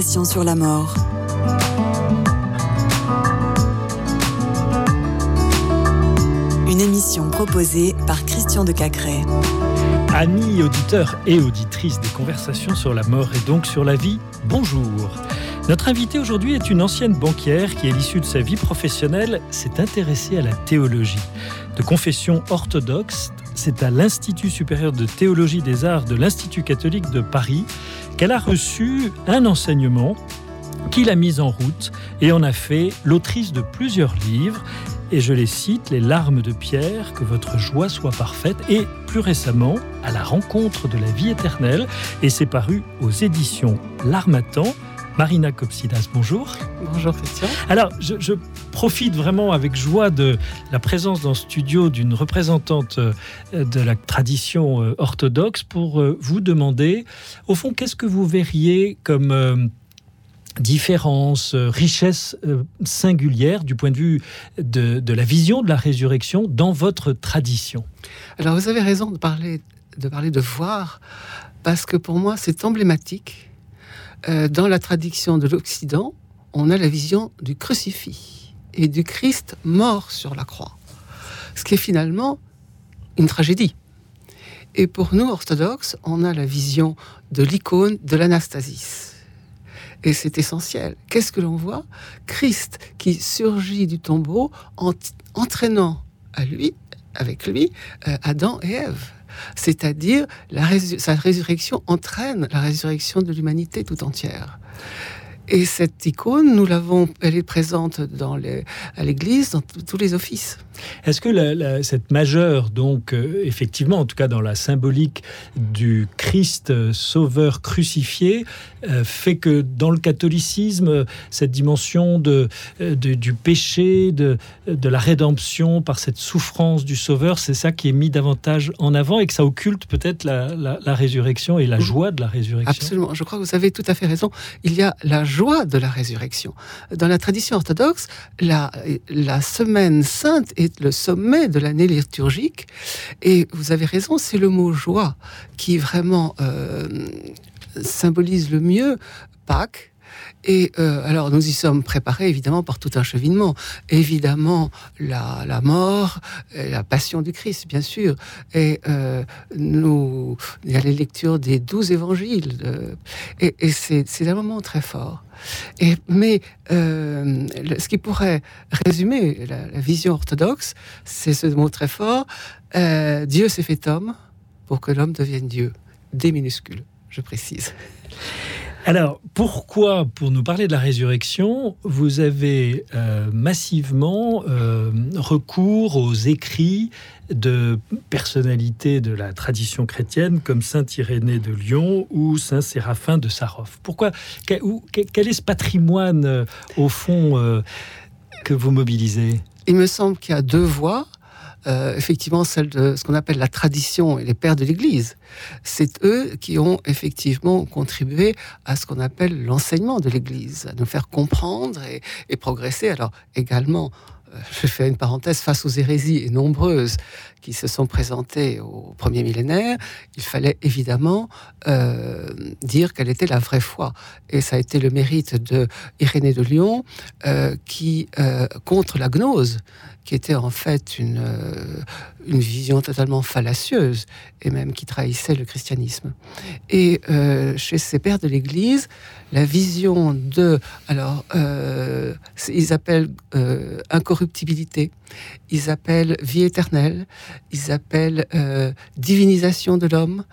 sur la mort. Une émission proposée par Christian de Cacré. Amis auditeurs et auditrices des conversations sur la mort et donc sur la vie, bonjour. Notre invitée aujourd'hui est une ancienne banquière qui, à l'issue de sa vie professionnelle, s'est intéressée à la théologie. De confession orthodoxe, c'est à l'Institut supérieur de théologie des arts de l'Institut catholique de Paris qu'elle a reçu un enseignement qu'il a mis en route et en a fait l'autrice de plusieurs livres. Et je les cite, Les larmes de Pierre, que votre joie soit parfaite, et plus récemment, à la rencontre de la vie éternelle, et c'est paru aux éditions L'Armatan. Marina Copsidas, bonjour. Bonjour Christian. Alors, je, je, profite vraiment avec joie de la présence dans ce studio d'une représentante euh, de la tradition euh, orthodoxe pour euh, vous demander, au fond, qu'est-ce que vous verriez comme différence, richesse singulière du point de vue de, la vision de la résurrection dans votre tradition? Alors vous avez raison de parler de, parler de voir, parce que pour moi c'est emblématique. Dans la tradition de l'Occident, on a la vision du crucifix et du Christ mort sur la croix, ce qui est finalement une tragédie. Et pour nous, orthodoxes, on a la vision de l'icône de l'Anastasis. Et c'est essentiel. Qu'est-ce que l'on voit? Christ qui surgit du tombeau en entraînant à lui, avec lui, euh, Adam et Ève. C'est-à-dire sa résurrection entraîne la résurrection de l'humanité tout entière. Et cette icône, nous l'avons, elle est présente dans les, à l'Église, dans tous les offices. Est-ce que la, la, cette majeure, donc euh, effectivement, en tout cas dans la symbolique du Christ euh, sauveur crucifié, euh, fait que dans le catholicisme, cette dimension de, de du péché, de, de, la rédemption par cette souffrance du sauveur, c'est ça qui est mis davantage en avant et que ça occulte peut-être la, la, la, résurrection et la joie de la résurrection? Absolument, je crois que vous avez tout à fait raison. Il y a la joie de la résurrection. Dans la tradition orthodoxe, la, la semaine sainte est le sommet de l'année liturgique. Et vous avez raison, c'est le mot joie qui vraiment euh, symbolise le mieux Pâques. Et euh, alors, nous y sommes préparés évidemment par tout un cheminement. Évidemment, la, la mort, la passion du Christ, bien sûr. Et euh, nous, il y a les lectures des douze évangiles. Euh, et, et c'est un moment très fort. Et, mais euh, ce qui pourrait résumer la, vision orthodoxe, c'est ce mot très fort euh, Dieu s'est fait homme pour que l'homme devienne Dieu. Des minuscules, je précise. Alors, pourquoi, pour nous parler de la résurrection, vous avez euh, massivement euh, recours aux écrits de personnalités de la tradition chrétienne comme Saint Irénée de Lyon ou Saint Séraphin de Sarov. Pourquoi quel, est ce patrimoine, euh, au fond, que vous mobilisez? Il me semble qu'il y a deux voies euh, effectivement celle de ce qu'on appelle la tradition et les pères de l'Église. C'est eux qui ont effectivement contribué à ce qu'on appelle l'enseignement de l'Église, à nous faire comprendre et, progresser. Alors également, euh, je fais une parenthèse face aux hérésies et nombreuses qui se sont présentées au premier millénaire, il fallait évidemment euh, dire quelle était la vraie foi. Et ça a été le mérite de Irénée de Lyon qui, contre la gnose, qui était en fait une, euh, une vision totalement fallacieuse et même qui trahissait le christianisme. Et euh, chez ces pères de l'Église, la vision de, alors, euh, ils appellent incorruptibilité, ils appellent vie éternelle, ils appellent divinisation de l'homme.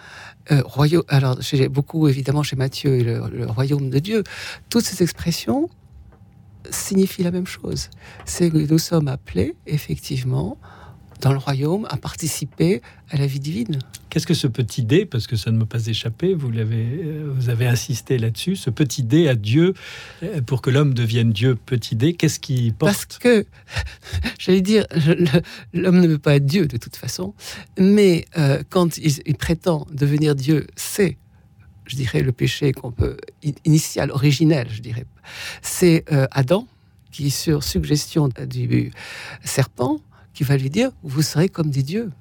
Royaume, alors, j'ai beaucoup évidemment chez Matthieu le royaume de Dieu. Toutes ces expressions signifient la même chose. C'est que nous sommes appelés, effectivement, dans le royaume, à participer à la vie divine. Qu'est-ce que ce petit dé, parce que ça ne me pas échappé, vous, l'avez, vous avez insisté là-dessus, ce petit dé à Dieu, euh, pour que l'homme devienne Dieu, petit dé, qu'est-ce qui porte? Parce que, j'allais dire, l'homme ne veut pas être Dieu de toute façon, mais euh, quand il, il prétend devenir Dieu, c'est je dirais, le péché qu'on peut initial, originel, je dirais. C'est euh, Adam qui, sur suggestion du serpent, qui va lui dire vous serez comme des dieux,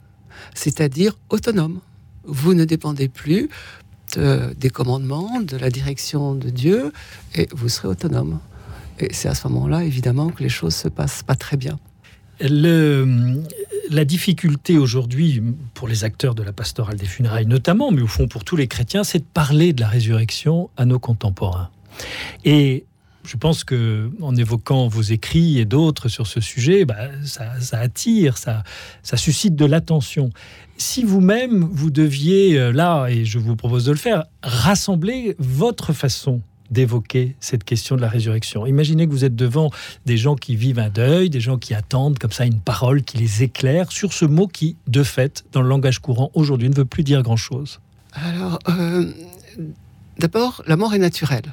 c'est-à-dire autonome. Vous ne dépendez plus des commandements, de la direction de Dieu, et vous serez autonome. Et c'est à ce moment-là, évidemment, que les choses se passent pas très bien. La difficulté aujourd'hui, pour les acteurs de la pastorale des funérailles notamment, mais au fond pour tous les chrétiens, c'est de parler de la résurrection à nos contemporains. Et je pense que en évoquant vos écrits et d'autres sur ce sujet, bah, ça, attire, ça, ça suscite de l'attention. Si vous-même, vous deviez, euh, là, et je vous propose de le faire, rassembler votre façon d'évoquer cette question de la résurrection. Imaginez que vous êtes devant des gens qui vivent un deuil, des gens qui attendent comme ça une parole qui les éclaire sur ce mot qui, de fait, dans le langage courant aujourd'hui, ne veut plus dire grand-chose. Alors, euh, d'abord, la mort est naturelle.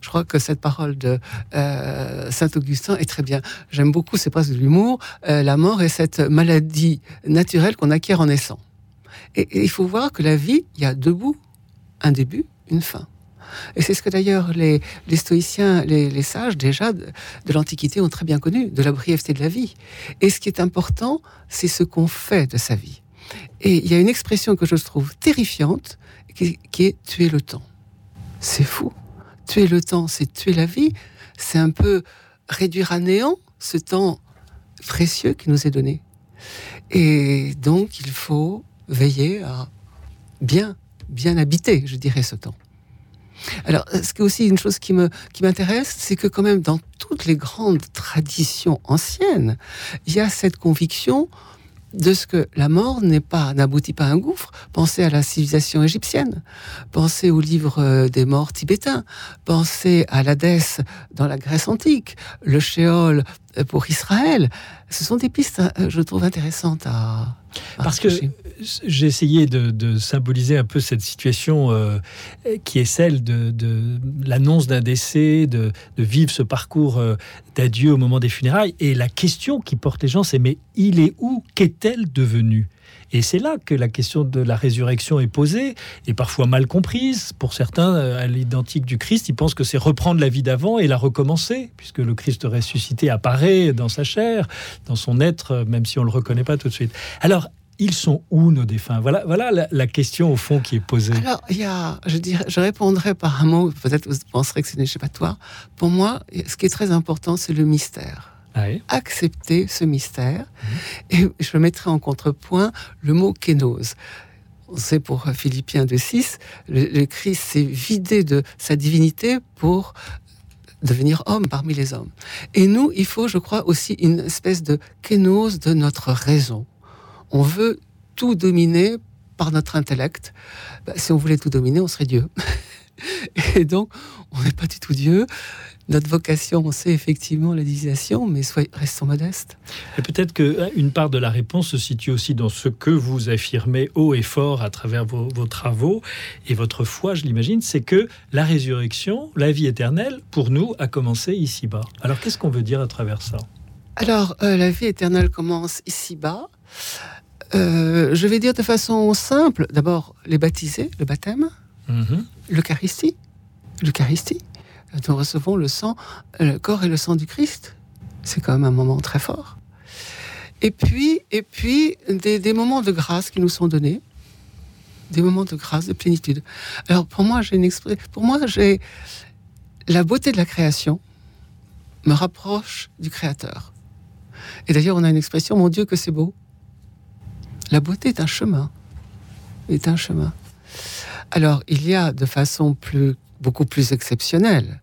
Je crois que cette parole de euh, Saint Augustin est très bien. J'aime beaucoup, c'est presque de l'humour. Euh, la mort est cette maladie naturelle qu'on acquiert en naissant. Et, il faut voir que la vie, il y a deux bouts, un début, une fin. Et c'est ce que d'ailleurs les, stoïciens, les, sages déjà de, l'Antiquité ont très bien connu, de la brièveté de la vie. Et ce qui est important, c'est ce qu'on fait de sa vie. Et il y a une expression que je trouve terrifiante, qui, qui est tuer le temps. C'est fou tuer le temps, c'est tuer la vie. C'est un peu réduire à néant ce temps précieux qui nous est donné. Et donc, il faut veiller à bien, bien habiter, je dirais, ce temps. Alors, ce qui est aussi une chose qui me qui m'intéresse, c'est que quand même dans toutes les grandes traditions anciennes, il y a cette conviction de ce que la mort n'est pas, n'aboutit pas à un gouffre. Pensez à la civilisation égyptienne, pensez au livre euh, des morts tibétains, pensez à l'Hadès dans la Grèce antique, le Sheol euh, pour Israël. Ce sont des pistes, euh, je trouve, intéressantes à. Parce que j'ai essayé de, symboliser un peu cette situation euh, qui est celle de, l'annonce d'un décès, de, vivre ce parcours d'adieu au moment des funérailles. Et la question qui porte les gens, c'est mais il est où? Qu'est-elle devenue? Et c'est là que la question de la résurrection est posée, et parfois mal comprise. Pour certains, euh, à l'identique du Christ, ils pensent que c'est reprendre la vie d'avant et la recommencer, puisque le Christ ressuscité apparaît dans sa chair, dans son être, même si on ne le reconnaît pas tout de suite. Alors, ils sont où nos défunts? Voilà, voilà la, question au fond qui est posée. Alors, il y a, je dirais, je répondrai par un mot. Peut-être vous penserez que c'est une échappatoire. Pour moi, ce qui est très important, c'est le mystère. Accepter ce mystère. Mmh. Et je mettrai en contrepoint le mot kénose. On sait pour Philippiens 2.6, le, le Christ s'est vidé de sa divinité pour devenir homme parmi les hommes. Et nous, il faut, je crois, aussi une espèce de kénose de notre raison. On veut tout dominer par notre intellect. Bah, si on voulait tout dominer, on serait Dieu. Et donc, on n'est pas du tout Dieu notre vocation, c'est effectivement l'édition, mais restons modestes. Et peut-être qu'une hein, part de la réponse se situe aussi dans ce que vous affirmez haut et fort à travers vos, travaux et votre foi, je l'imagine, c'est que la résurrection, la vie éternelle, pour nous, a commencé ici-bas. Alors qu'est-ce qu'on veut dire à travers ça? Alors, euh, la vie éternelle commence ici-bas. Euh, je vais dire de façon simple, d'abord les baptisés, le baptême, mhm. l'Eucharistie, l'Eucharistie nous recevons le sang, le corps et le sang du Christ. C'est quand même un moment très fort. Et puis, et puis des, moments de grâce qui nous sont donnés, des moments de grâce, de plénitude. Alors pour moi, j'ai une pour moi, j'ai la beauté de la création me rapproche du Créateur. Et d'ailleurs, on a une expression, mon Dieu, que c'est beau. La beauté est un chemin, est un chemin. Alors, il y a de façon plus beaucoup plus exceptionnels,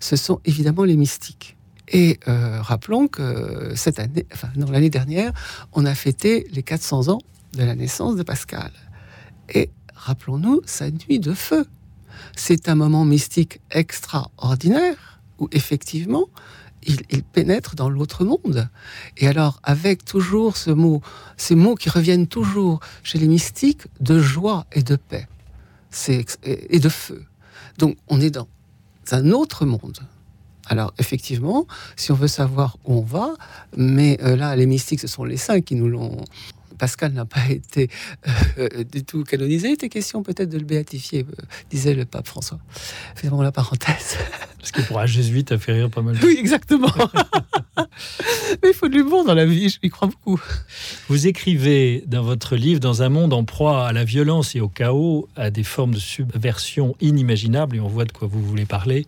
ce sont évidemment les mystiques. Et euh, rappelons que cette année, enfin, non, l'année dernière, on a fêté les 400 ans de la naissance de Pascal. Et rappelons-nous sa nuit de feu. C'est un moment mystique extraordinaire où effectivement, il, il pénètre dans l'autre monde. Et alors, avec toujours ce mot, ces mots qui reviennent toujours chez les mystiques de joie et de paix, et de feu. Donc on est dans un autre monde. Alors effectivement, si on veut savoir où on va, mais euh, là les mystiques ce sont les saints qui nous l'ont Pascal n'a pas été euh, du tout canonisé. Il était question peut-être de le béatifier, disait le pape François. Faisons la parenthèse. Parce que pour un jésuite, a fait rire pas mal. Oui, exactement. Mais il faut de l'humour dans la vie, je lui crois beaucoup. Vous écrivez dans votre livre, dans un monde en proie à la violence et au chaos, à des formes de subversion inimaginables, et on voit de quoi vous voulez parler,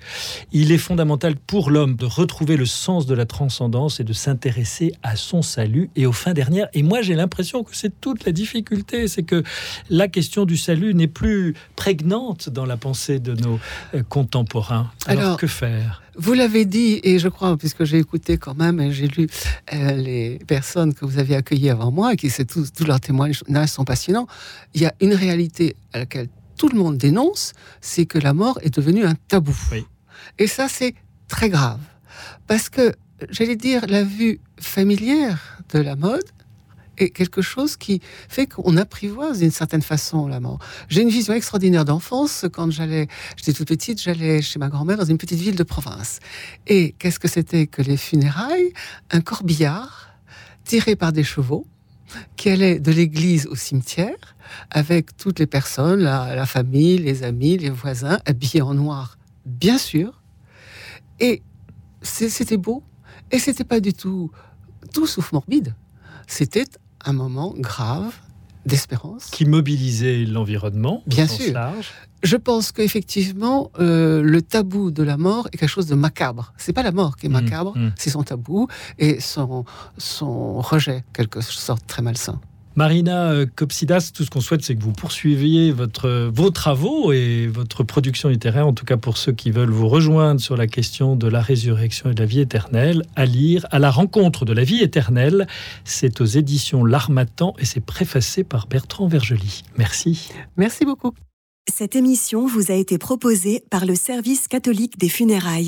il est fondamental pour l'homme de retrouver le sens de la transcendance et de s'intéresser à son salut et aux fins dernières. Et moi, j'ai l'impression c'est toute la difficulté, c'est que la question du salut n'est plus prégnante dans la pensée de nos euh, contemporains. Alors que faire? vous l'avez dit, et je crois, puisque j'ai écouté quand même, et j'ai lu euh, les personnes que vous avez accueillies avant moi, et qui c'est tous, tous leurs témoignages sont passionnants, il y a une réalité à laquelle tout le monde dénonce, c'est que la mort est devenue un tabou. Et ça, c'est très grave. Parce que, j'allais dire, la vue familière de la mode, est quelque chose qui fait qu'on apprivoise d'une certaine façon la mort. J'ai une vision extraordinaire d'enfance. Quand j'allais, j'étais toute petite, j'allais chez ma grand-mère dans une petite ville de province. Et qu'est-ce que c'était que les funérailles? Un corbillard tiré par des chevaux qui allait de l'église au cimetière avec toutes les personnes, la, la famille, les amis, les voisins, habillés en noir, bien sûr. Et c'était beau. Et c'était pas du tout tout sauf morbide. C'était un moment grave d'espérance. Qui mobilisait l'environnement. Bien sûr. Je pense qu'effectivement, euh, le tabou de la mort est quelque chose de macabre. C'est pas la mort qui est mmh, macabre, mmh. c'est son tabou et son, son rejet, quelque sorte très malsain. Marina euh, Copsidas, tout ce qu'on souhaite, c'est que vous poursuiviez votre, vos travaux et votre production littéraire, en tout cas pour ceux qui veulent vous rejoindre sur la question de la résurrection et de la vie éternelle, à lire À la rencontre de la vie éternelle. C'est aux éditions L'Armatan et c'est préfacé par Bertrand Vergely. Merci. Merci beaucoup. Cette émission vous a été proposée par le Service catholique des funérailles.